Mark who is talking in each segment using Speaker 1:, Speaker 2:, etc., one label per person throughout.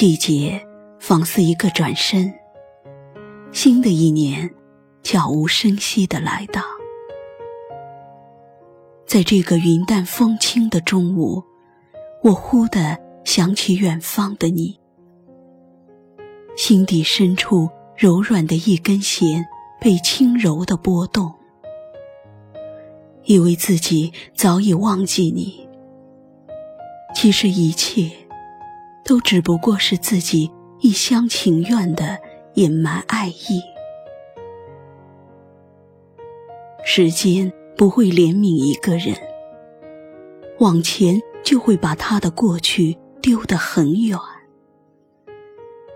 Speaker 1: 季节仿似一个转身，新的一年悄无声息的来到。在这个云淡风轻的中午，我忽地想起远方的你，心底深处柔软的一根弦被轻柔的拨动，以为自己早已忘记你，其实一切。都只不过是自己一厢情愿的隐瞒爱意。时间不会怜悯一个人，往前就会把他的过去丢得很远。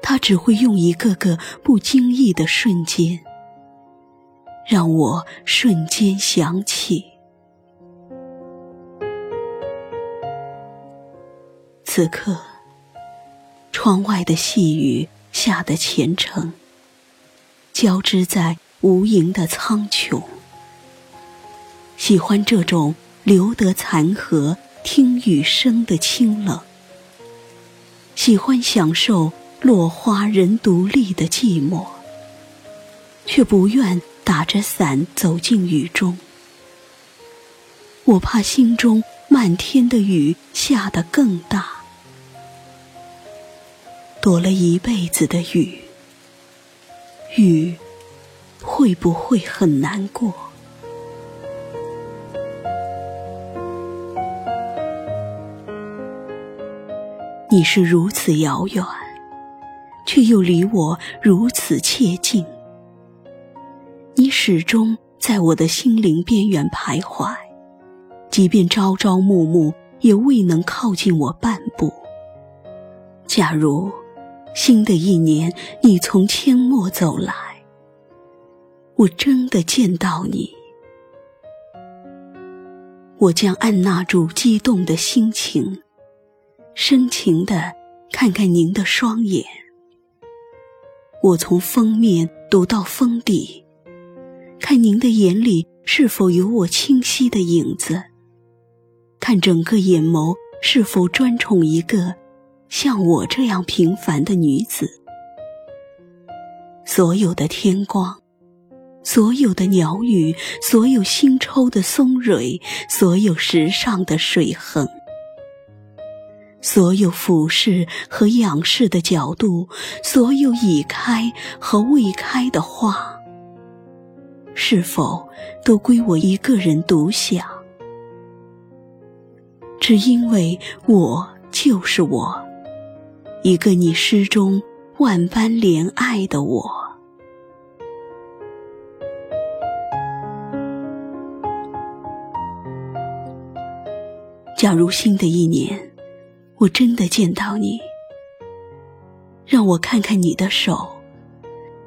Speaker 1: 他只会用一个个不经意的瞬间，让我瞬间想起。此刻。窗外的细雨下得虔诚，交织在无垠的苍穹。喜欢这种留得残荷听雨声的清冷，喜欢享受落花人独立的寂寞，却不愿打着伞走进雨中。我怕心中漫天的雨下得更大。躲了一辈子的雨，雨会不会很难过？你是如此遥远，却又离我如此切近。你始终在我的心灵边缘徘徊，即便朝朝暮暮，也未能靠近我半步。假如。新的一年，你从阡陌走来，我真的见到你，我将按捺住激动的心情，深情的看看您的双眼。我从封面读到封底，看您的眼里是否有我清晰的影子，看整个眼眸是否专宠一个。像我这样平凡的女子，所有的天光，所有的鸟语，所有新抽的松蕊，所有时尚的水痕，所有俯视和仰视的角度，所有已开和未开的花，是否都归我一个人独享？只因为我就是我。一个你诗中万般怜爱的我。假如新的一年，我真的见到你，让我看看你的手，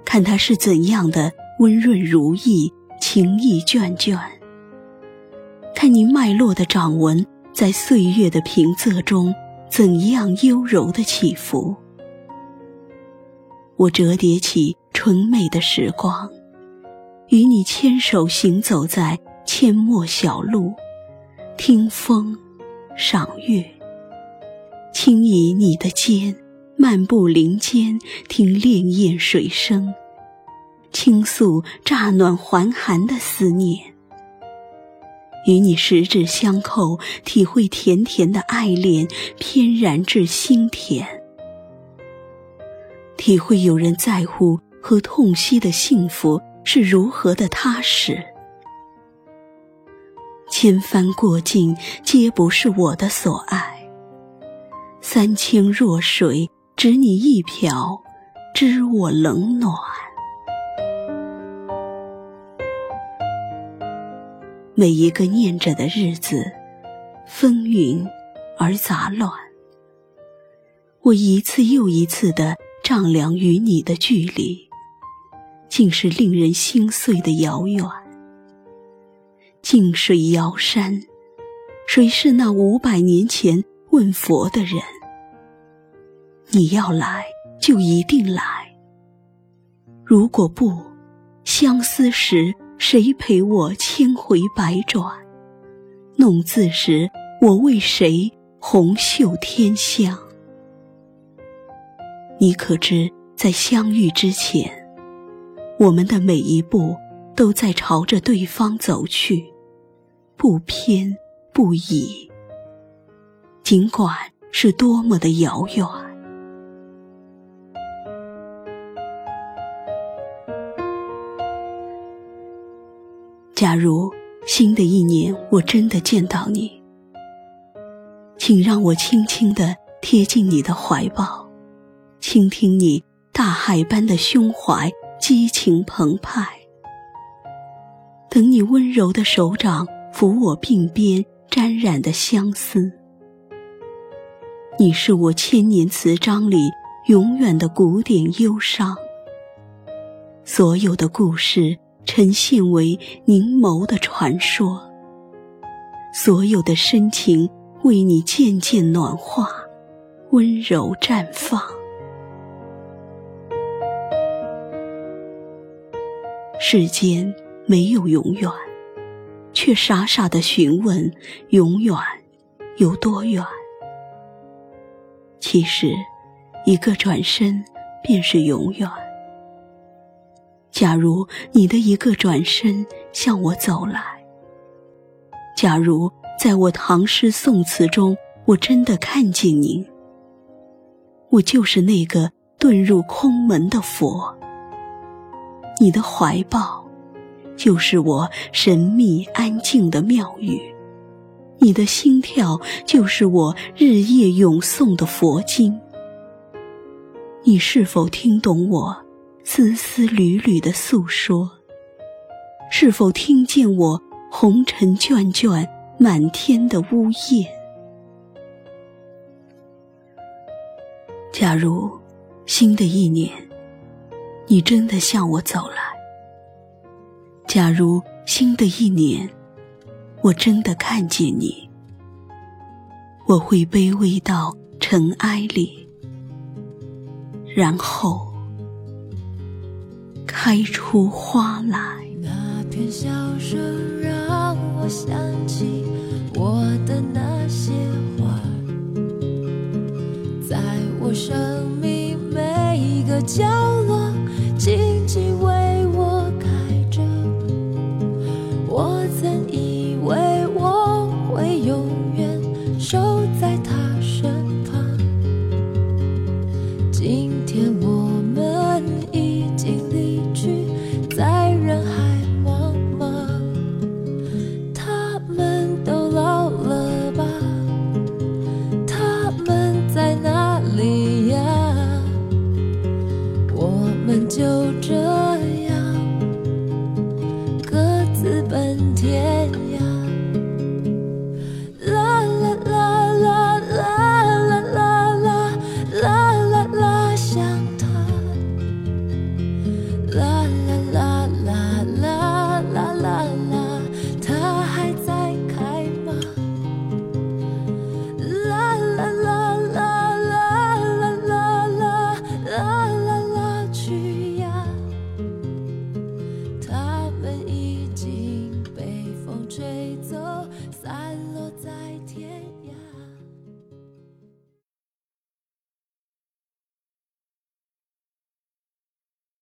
Speaker 1: 看它是怎样的温润如意、情意眷眷。看你脉络的掌纹，在岁月的平仄中。怎样优柔的起伏？我折叠起纯美的时光，与你牵手行走在阡陌小路，听风，赏月，轻倚你的肩，漫步林间，听潋滟水声，倾诉乍暖还寒的思念。与你十指相扣，体会甜甜的爱恋，翩然至心田；体会有人在乎和痛惜的幸福是如何的踏实。千帆过尽，皆不是我的所爱；三千弱水，只你一瓢，知我冷暖。每一个念着的日子，风云而杂乱。我一次又一次的丈量与你的距离，竟是令人心碎的遥远。静水遥山，谁是那五百年前问佛的人？你要来，就一定来。如果不，相思时。谁陪我千回百转？弄字时，我为谁红袖添香？你可知，在相遇之前，我们的每一步都在朝着对方走去，不偏不倚。尽管是多么的遥远。假如新的一年我真的见到你，请让我轻轻地贴近你的怀抱。倾听你大海般的胸怀，激情澎湃。等你温柔的手掌抚我鬓边沾染的相思。你是我千年词章里永远的古典忧伤。所有的故事呈现为凝眸的传说。所有的深情为你渐渐暖化，温柔绽放。世间没有永远，却傻傻的询问永远有多远。其实，一个转身便是永远。假如你的一个转身向我走来，假如在我唐诗宋词中我真的看见您，我就是那个遁入空门的佛。你的怀抱，就是我神秘安静的庙宇；你的心跳，就是我日夜咏诵的佛经。你是否听懂我丝丝缕缕的诉说？是否听见我红尘卷卷满天的呜咽？假如新的一年。你真的向我走来。假如新的一年，我真的看见你，我会卑微到尘埃里，然后开出花来。
Speaker 2: 那片笑声让我想起我的那些花，在我生命每一个角落。静静为我开着，我曾以为我会永远守在在哪里呀？我们就这。